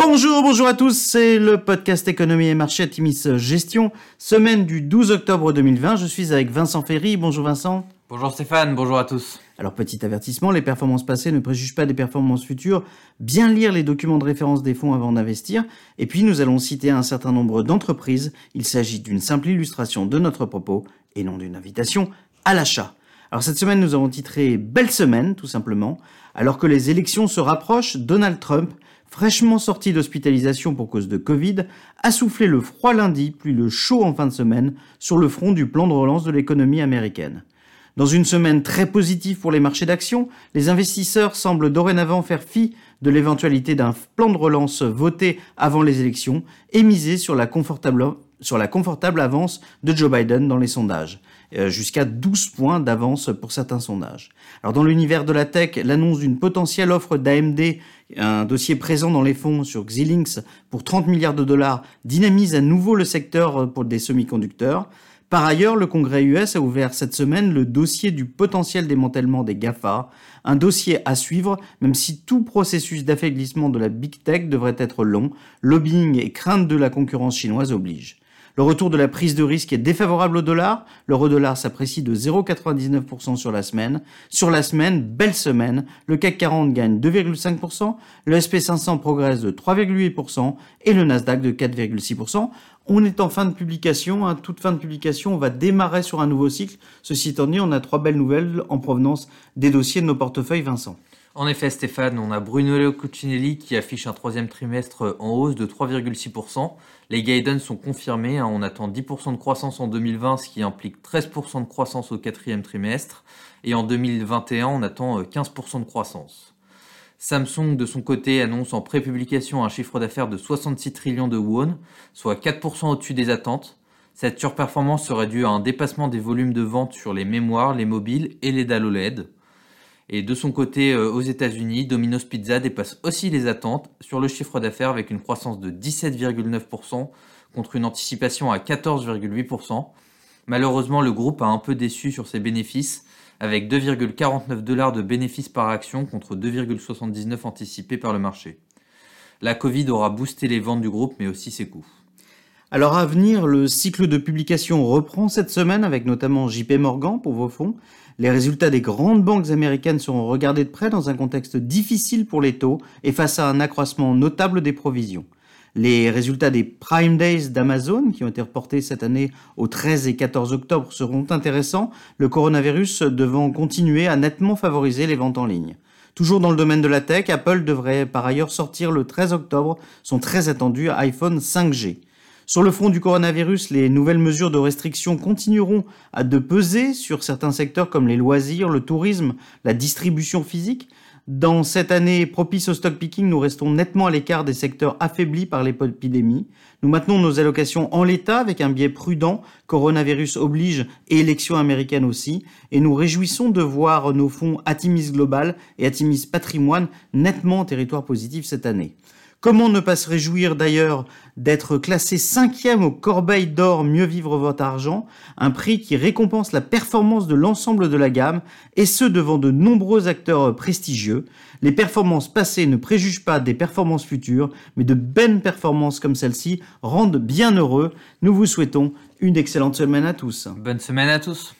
Bonjour, bonjour à tous, c'est le podcast Économie et Marché Timis Gestion, semaine du 12 octobre 2020. Je suis avec Vincent Ferry. Bonjour Vincent. Bonjour Stéphane, bonjour à tous. Alors petit avertissement, les performances passées ne préjugent pas des performances futures. Bien lire les documents de référence des fonds avant d'investir. Et puis nous allons citer un certain nombre d'entreprises. Il s'agit d'une simple illustration de notre propos et non d'une invitation à l'achat. Alors cette semaine nous avons titré Belle semaine tout simplement. Alors que les élections se rapprochent, Donald Trump fraîchement sorti d'hospitalisation pour cause de Covid, a soufflé le froid lundi, puis le chaud en fin de semaine, sur le front du plan de relance de l'économie américaine. Dans une semaine très positive pour les marchés d'actions, les investisseurs semblent dorénavant faire fi de l'éventualité d'un plan de relance voté avant les élections et miser sur la confortable, sur la confortable avance de Joe Biden dans les sondages. Euh, jusqu'à 12 points d'avance pour certains sondages. Alors dans l'univers de la tech, l'annonce d'une potentielle offre d'AMD, un dossier présent dans les fonds sur Xilinx pour 30 milliards de dollars, dynamise à nouveau le secteur pour des semi-conducteurs. Par ailleurs, le Congrès US a ouvert cette semaine le dossier du potentiel démantèlement des GAFA, un dossier à suivre, même si tout processus d'affaiblissement de la big tech devrait être long, lobbying et crainte de la concurrence chinoise obligent. Le retour de la prise de risque est défavorable au dollar. L'euro-dollar s'apprécie de 0,99% sur la semaine. Sur la semaine, belle semaine, le CAC 40 gagne 2,5%, le SP500 progresse de 3,8% et le Nasdaq de 4,6%. On est en fin de publication, hein. toute fin de publication, on va démarrer sur un nouveau cycle. Ceci étant dit, on a trois belles nouvelles en provenance des dossiers de nos portefeuilles, Vincent. En effet, Stéphane, on a Bruno Cucinelli qui affiche un troisième trimestre en hausse de 3,6%. Les guidance sont confirmés. Hein. on attend 10% de croissance en 2020, ce qui implique 13% de croissance au quatrième trimestre. Et en 2021, on attend 15% euh, de croissance. Samsung, de son côté, annonce en prépublication un chiffre d'affaires de 66 trillions de won, soit 4% au-dessus des attentes. Cette surperformance serait due à un dépassement des volumes de vente sur les mémoires, les mobiles et les dalles OLED. Et de son côté, euh, aux États-Unis, Domino's Pizza dépasse aussi les attentes sur le chiffre d'affaires avec une croissance de 17,9% contre une anticipation à 14,8%. Malheureusement, le groupe a un peu déçu sur ses bénéfices avec 2,49 dollars de bénéfices par action contre 2,79 anticipés par le marché. La Covid aura boosté les ventes du groupe mais aussi ses coûts. Alors à venir, le cycle de publication reprend cette semaine avec notamment JP Morgan pour vos fonds. Les résultats des grandes banques américaines seront regardés de près dans un contexte difficile pour les taux et face à un accroissement notable des provisions. Les résultats des Prime Days d'Amazon, qui ont été reportés cette année au 13 et 14 octobre, seront intéressants, le coronavirus devant continuer à nettement favoriser les ventes en ligne. Toujours dans le domaine de la tech, Apple devrait par ailleurs sortir le 13 octobre son très attendu iPhone 5G. Sur le front du coronavirus, les nouvelles mesures de restriction continueront à de peser sur certains secteurs comme les loisirs, le tourisme, la distribution physique. Dans cette année propice au stock picking, nous restons nettement à l'écart des secteurs affaiblis par l'épidémie. Nous maintenons nos allocations en l'état avec un biais prudent, coronavirus oblige élections américaines aussi, et nous réjouissons de voir nos fonds Atimis Global et Atimis Patrimoine nettement en territoire positif cette année. Comment ne pas se réjouir d'ailleurs d'être classé cinquième au Corbeil d'Or Mieux Vivre Votre Argent, un prix qui récompense la performance de l'ensemble de la gamme, et ce devant de nombreux acteurs prestigieux. Les performances passées ne préjugent pas des performances futures, mais de belles performances comme celle-ci rendent bien heureux. Nous vous souhaitons une excellente semaine à tous. Bonne semaine à tous.